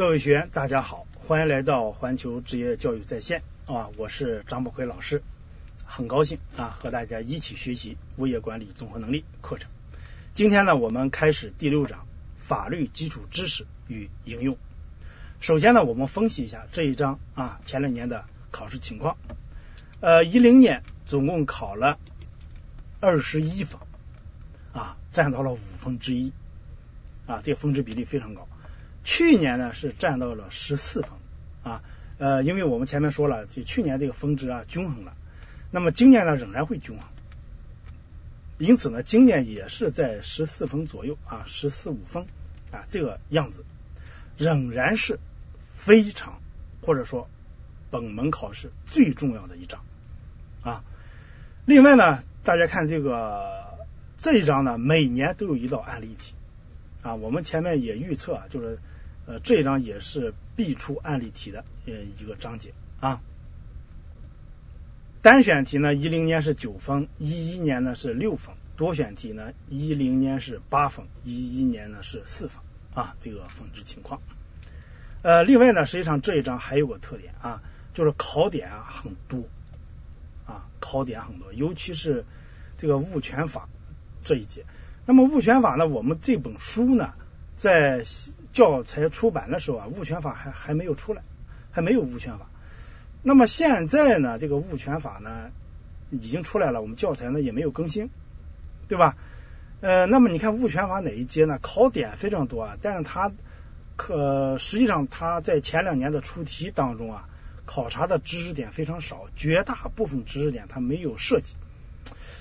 各位学员，大家好，欢迎来到环球职业教育在线啊！我是张宝奎老师，很高兴啊和大家一起学习物业管理综合能力课程。今天呢，我们开始第六章法律基础知识与应用。首先呢，我们分析一下这一章啊前两年的考试情况。呃，一零年总共考了二十一分啊，占到了五分之一啊，这个分值比例非常高。去年呢是占到了十四分啊，呃，因为我们前面说了，就去年这个分值啊均衡了，那么今年呢仍然会均衡，因此呢今年也是在十四分左右啊，十四五分啊这个样子，仍然是非常或者说本门考试最重要的一章啊。另外呢，大家看这个这一章呢，每年都有一道案例题。啊，我们前面也预测啊，就是呃这一章也是必出案例题的呃一个章节啊。单选题呢，一零年是九分，一一年呢是六分；多选题呢，一零年是八分，一一年呢是四分啊，这个分值情况。呃，另外呢，实际上这一章还有个特点啊，就是考点啊很多啊，考点很多，尤其是这个物权法这一节。那么物权法呢？我们这本书呢，在教材出版的时候啊，物权法还还没有出来，还没有物权法。那么现在呢，这个物权法呢已经出来了，我们教材呢也没有更新，对吧？呃，那么你看物权法哪一节呢？考点非常多啊，但是它可实际上它在前两年的出题当中啊，考察的知识点非常少，绝大部分知识点它没有涉及。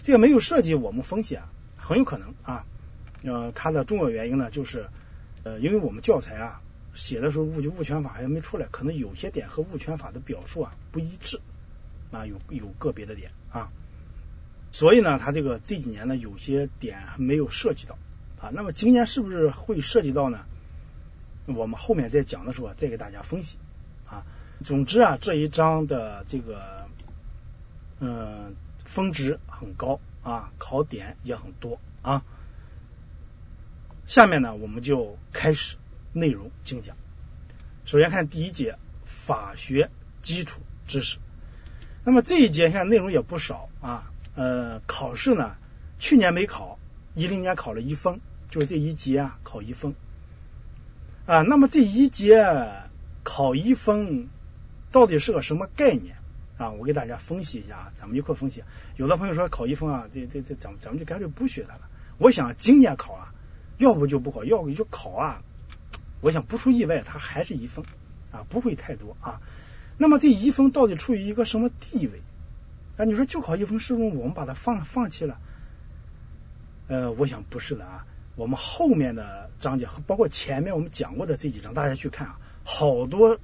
这个没有涉及，我们分析啊。很有可能啊，呃，它的重要原因呢，就是呃，因为我们教材啊写的时候物物权法还没出来，可能有些点和物权法的表述啊不一致啊，有有个别的点啊，所以呢，它这个这几年呢有些点还没有涉及到啊，那么今年是不是会涉及到呢？我们后面在讲的时候再给大家分析啊。总之啊，这一章的这个嗯峰值很高。啊，考点也很多啊。下面呢，我们就开始内容精讲。首先看第一节法学基础知识。那么这一节现在内容也不少啊。呃，考试呢，去年没考，一零年考了一分，就是这一节啊考一分啊。那么这一节考一分到底是个什么概念？啊，我给大家分析一下啊，咱们一块分析。有的朋友说考一分啊，这这这，咱们咱们就干脆不学它了。我想今年考啊，要不就不考，要不就考啊。我想不出意外，它还是一分啊，不会太多啊。那么这一分到底处于一个什么地位啊？你说就考一分，是不是我们把它放放弃了？呃，我想不是的啊。我们后面的章节和，包括前面我们讲过的这几章，大家去看啊，好多。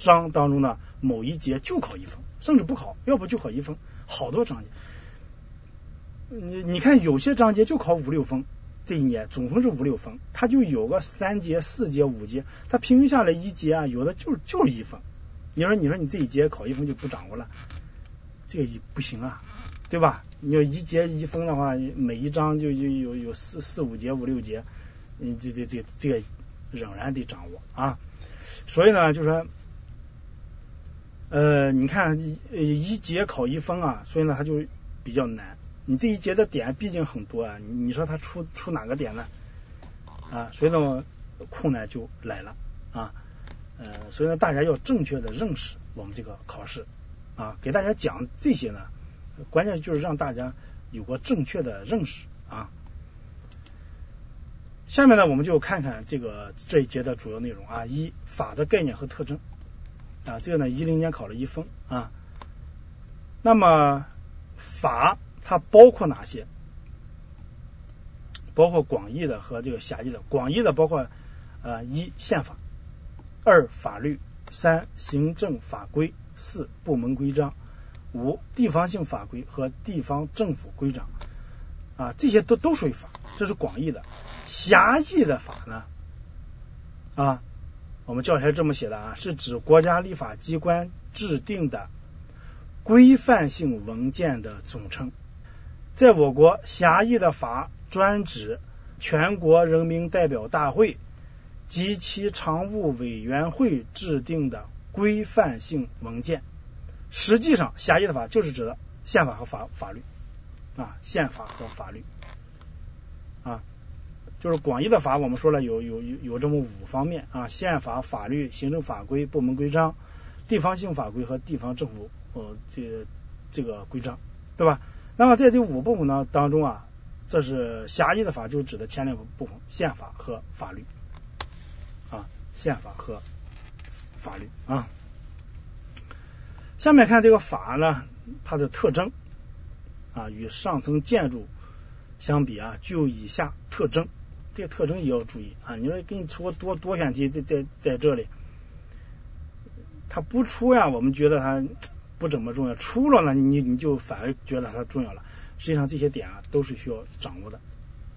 章当中的，某一节就考一分，甚至不考，要不就考一分，好多章节。你你看，有些章节就考五六分，这一年总分是五六分，它就有个三节、四节、五节，它平均下来一节啊，有的就是就是一分。你说，你说你这一节考一分就不掌握了，这个也不行啊，对吧？你要一节一分的话，每一章就就有有四四五节、五六节，你这这这这个仍然得掌握啊。所以呢，就说。呃，你看一一节考一分啊，所以呢，它就比较难。你这一节的点毕竟很多啊，你说它出出哪个点呢？啊，所以呢，困难就来了啊。呃，所以呢，大家要正确的认识我们这个考试啊，给大家讲这些呢，关键就是让大家有个正确的认识啊。下面呢，我们就看看这个这一节的主要内容啊，一法的概念和特征。啊，这个呢，一零年考了一分啊。那么法它包括哪些？包括广义的和这个狭义的。广义的包括呃一宪法，二法律，三行政法规，四部门规章，五地方性法规和地方政府规章啊，这些都都属于法，这是广义的。狭义的法呢啊。我们教材这么写的啊，是指国家立法机关制定的规范性文件的总称。在我国，狭义的法专指全国人民代表大会及其常务委员会制定的规范性文件。实际上，狭义的法就是指的宪法和法法律啊，宪法和法律，就是广义的法，我们说了有有有有这么五方面啊，宪法、法律、行政法规、部门规章、地方性法规和地方政府呃这这个规章，对吧？那么在这五部分呢当中啊，这是狭义的法，就指的前两个部分，宪法和法律啊，宪法和法律啊。下面看这个法呢，它的特征啊，与上层建筑相比啊，具有以下特征。这个特征也要注意啊。你说给你出个多多选题在在在这里，它不出呀，我们觉得它不怎么重要；出了呢，你你就反而觉得它重要了。实际上这些点啊，都是需要掌握的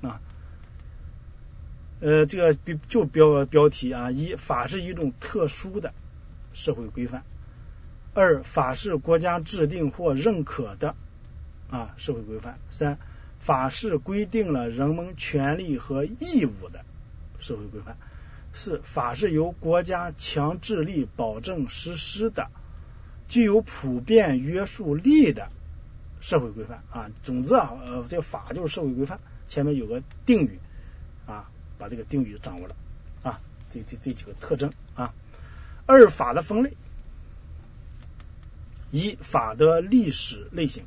啊。呃，这个就标标题啊，一法是一种特殊的社会规范。二法是国家制定或认可的啊社会规范。三法是规定了人们权利和义务的社会规范。四法是由国家强制力保证实施的，具有普遍约束力的社会规范啊。总之啊，呃，这个法就是社会规范，前面有个定语啊，把这个定语掌握了啊，这这这几个特征啊。二法的分类。一法的历史类型，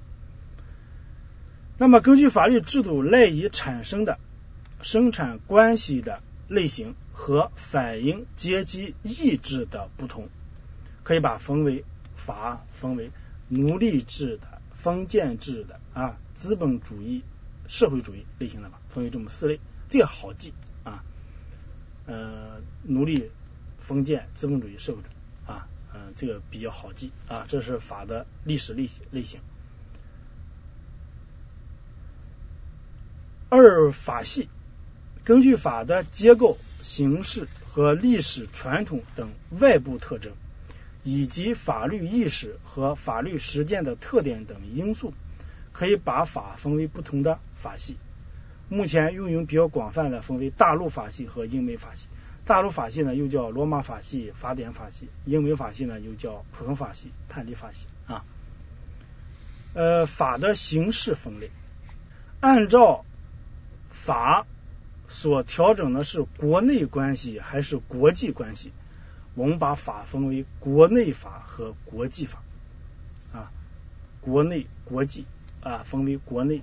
那么根据法律制度赖以产生的生产关系的类型和反映阶级意志的不同，可以把分为法分为奴隶制的、封建制的啊、资本主义、社会主义类型的吧，分为这么四类，这个好记啊，呃，奴隶、封建、资本主义、社会主义啊。嗯，这个比较好记啊，这是法的历史类型类型。二法系，根据法的结构、形式和历史传统等外部特征，以及法律意识和法律实践的特点等因素，可以把法分为不同的法系。目前运用比较广泛的分为大陆法系和英美法系。大陆法系呢，又叫罗马法系、法典法系；英美法系呢，又叫普通法系、判例法系啊。呃，法的形式分类，按照法所调整的是国内关系还是国际关系，我们把法分为国内法和国际法啊，国内、国际啊，分为国内、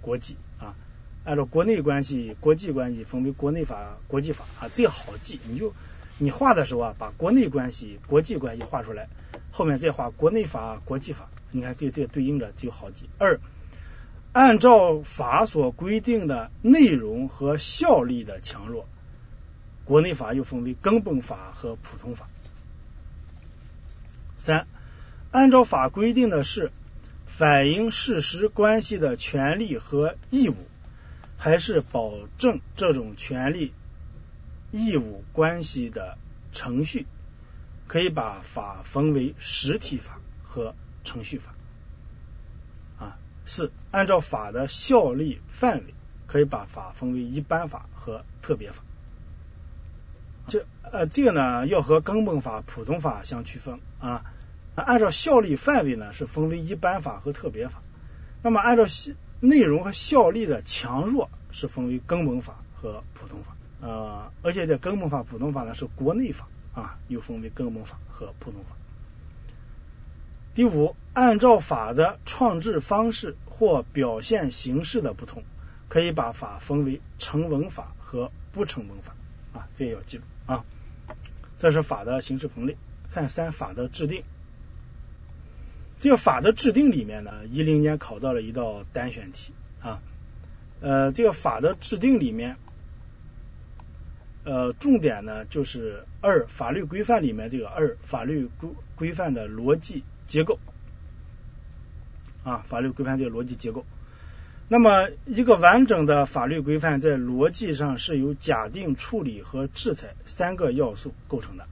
国际啊。按照国内关系、国际关系分为国内法、国际法啊，这个好记。你就你画的时候啊，把国内关系、国际关系画出来，后面再画国内法、国际法，你看这这对应着就好记。二，按照法所规定的内容和效力的强弱，国内法又分为根本法和普通法。三，按照法规定的是反映事实关系的权利和义务。还是保证这种权利义务关系的程序，可以把法分为实体法和程序法。四按照法的效力范围，可以把法分为一般法和特别法。这呃这个呢要和根本法、普通法相区分啊。按照效力范围呢是分为一般法和特别法。那么按照内容和效力的强弱是分为根本法和普通法，呃，而且这根本法、普通法呢是国内法啊，又分为根本法和普通法。第五，按照法的创制方式或表现形式的不同，可以把法分为成文法和不成文法啊，这个要记住啊。这是法的形式分类。看三法的制定。这个法的制定里面呢，一零年考到了一道单选题啊，呃，这个法的制定里面，呃，重点呢就是二法律规范里面这个二法律规规范的逻辑结构啊，法律规范这个逻辑结构。那么一个完整的法律规范在逻辑上是由假定、处理和制裁三个要素构成的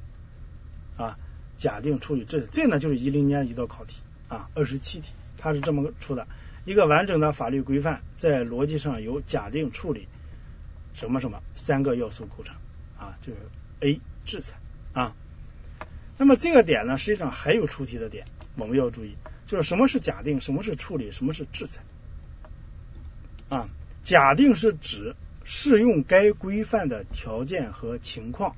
啊，假定、处理、制裁，这呢就是一零年一道考题。啊，二十七题，它是这么出的：一个完整的法律规范在逻辑上由假定、处理什么什么三个要素构成啊，就是 A 制裁啊。那么这个点呢，实际上还有出题的点，我们要注意，就是什么是假定，什么是处理，什么是制裁啊？假定是指适用该规范的条件和情况，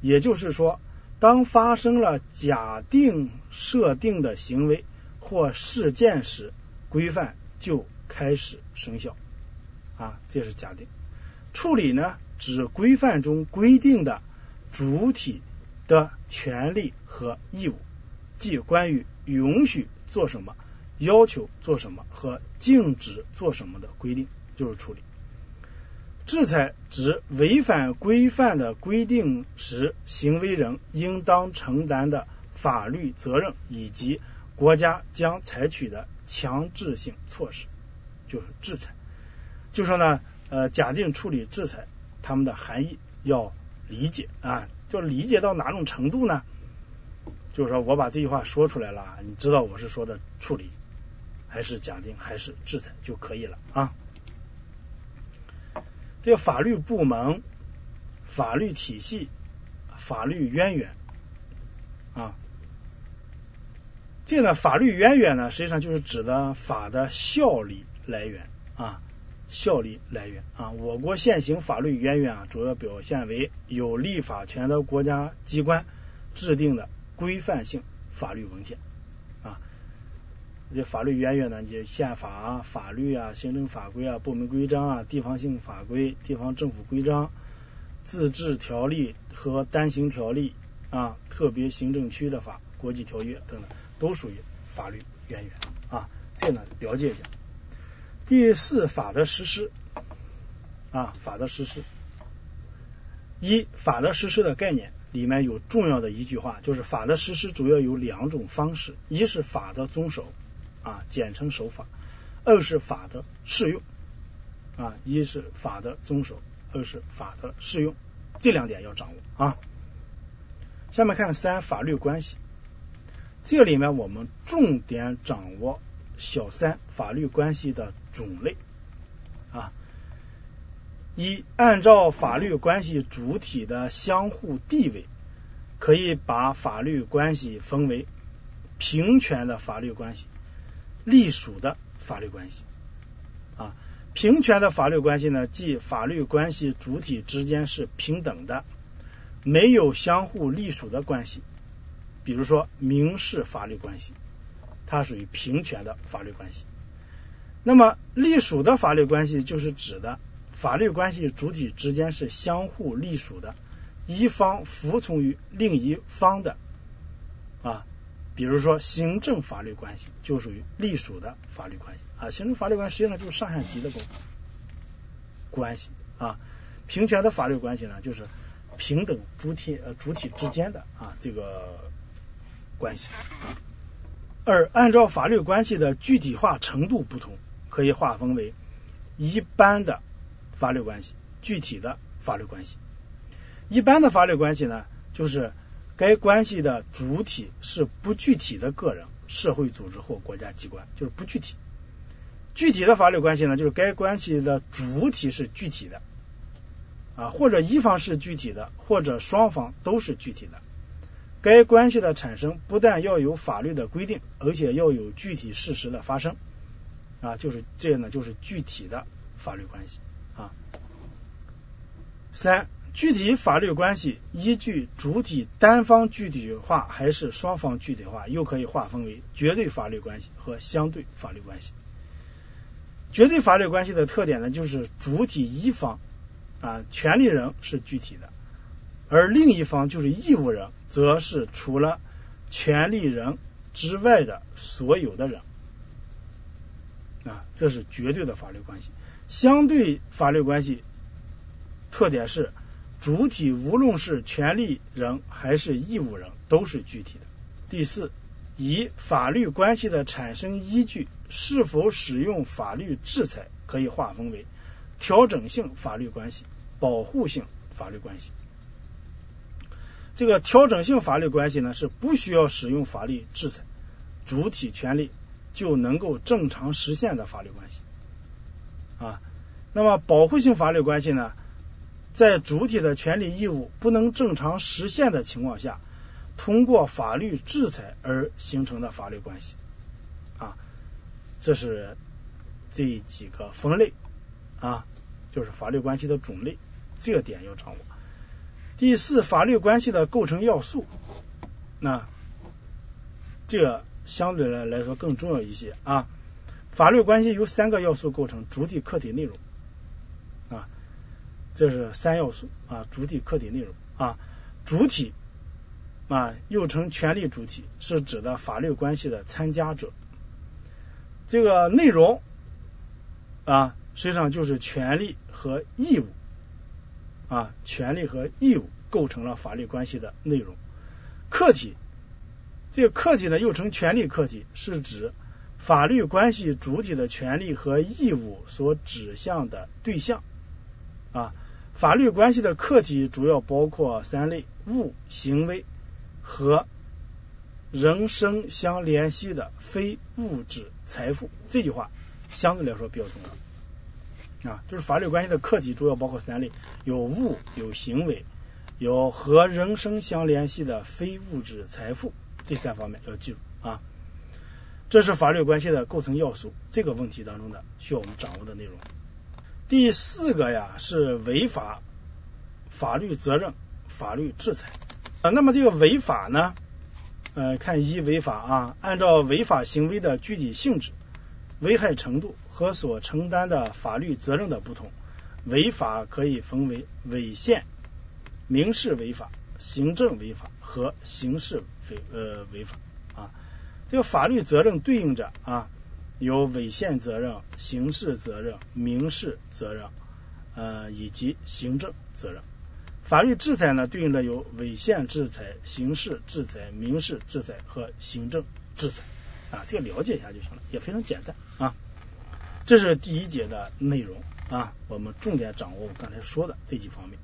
也就是说，当发生了假定设定的行为或事件时，规范就开始生效啊，这是假定。处理呢，指规范中规定的主体。的权利和义务，即关于允许做什么、要求做什么和禁止做什么的规定，就是处理。制裁指违反规范的规定时，行为人应当承担的法律责任以及国家将采取的强制性措施，就是制裁。就说呢，呃，假定处理制裁，它们的含义要理解啊。就理解到哪种程度呢？就是说我把这句话说出来了，你知道我是说的处理，还是假定，还是制裁就可以了啊。这个法律部门、法律体系、法律渊源啊，这个呢，法律渊源呢，实际上就是指的法的效力来源啊。效力来源啊，我国现行法律渊源啊，主要表现为有立法权的国家机关制定的规范性法律文件啊。这法律渊源呢，就宪法啊、法律啊、行政法规啊、部门规章啊、地方性法规、地方政府规章、自治条例和单行条例啊、特别行政区的法、国际条约等等，都属于法律渊源啊。这呢，了解一下。第四，法的实施啊，法的实施。一，法的实施的概念里面有重要的一句话，就是法的实施主要有两种方式：一是法的遵守啊，简称守法；二是法的适用啊，一是法的遵守，二是法的适用。这两点要掌握啊。下面看三，法律关系。这里面我们重点掌握。小三法律关系的种类啊，一按照法律关系主体的相互地位，可以把法律关系分为平权的法律关系、隶属的法律关系啊。平权的法律关系呢，即法律关系主体之间是平等的，没有相互隶属的关系，比如说民事法律关系。它属于平权的法律关系。那么隶属的法律关系就是指的法律关系主体之间是相互隶属的，一方服从于另一方的啊，比如说行政法律关系就属于隶属的法律关系啊。行政法律关系实际上就是上下级的关关系啊。平权的法律关系呢，就是平等主体呃主体之间的啊这个关系啊。二，按照法律关系的具体化程度不同，可以划分为一般的法律关系、具体的法律关系。一般的法律关系呢，就是该关系的主体是不具体的个人、社会组织或国家机关，就是不具体。具体的法律关系呢，就是该关系的主体是具体的啊，或者一方是具体的，或者双方都是具体的。该关系的产生不但要有法律的规定，而且要有具体事实的发生啊，就是这呢，就是具体的法律关系啊。三，具体法律关系依据主体单方具体化还是双方具体化，又可以划分为绝对法律关系和相对法律关系。绝对法律关系的特点呢，就是主体一方啊，权利人是具体的。而另一方就是义务人，则是除了权利人之外的所有的人啊，这是绝对的法律关系。相对法律关系特点是，主体无论是权利人还是义务人都是具体的。第四，以法律关系的产生依据是否使用法律制裁，可以划分为调整性法律关系、保护性法律关系。这个调整性法律关系呢，是不需要使用法律制裁，主体权利就能够正常实现的法律关系啊。那么保护性法律关系呢，在主体的权利义务不能正常实现的情况下，通过法律制裁而形成的法律关系啊，这是这几个分类啊，就是法律关系的种类，这个点要掌握。第四，法律关系的构成要素，那这个相对来来说更重要一些啊。法律关系由三个要素构成：主体、客体、内容啊，这是三要素啊。主体、客体、内容啊。主体啊，又称权利主体，是指的法律关系的参加者。这个内容啊，实际上就是权利和义务。啊，权利和义务构成了法律关系的内容。客体，这个客体呢又称权利客体，是指法律关系主体的权利和义务所指向的对象。啊，法律关系的客体主要包括三类：物、行为和人生相联系的非物质财富。这句话相对来说比较重要。啊，就是法律关系的客体主要包括三类：有物、有行为、有和人生相联系的非物质财富。这三方面要记住啊。这是法律关系的构成要素，这个问题当中的需要我们掌握的内容。第四个呀是违法、法律责任、法律制裁啊。那么这个违法呢，呃，看一违法啊，按照违法行为的具体性质、危害程度。和所承担的法律责任的不同，违法可以分为违宪、民事违法、行政违法和刑事违呃违法啊。这个法律责任对应着啊有违宪责任、刑事责任、民事责任呃以及行政责任。法律制裁呢对应着有违宪制裁、刑事制裁、民事制裁和行政制裁啊。这个了解一下就行了，也非常简单啊。这是第一节的内容啊，我们重点掌握我刚才说的这几方面。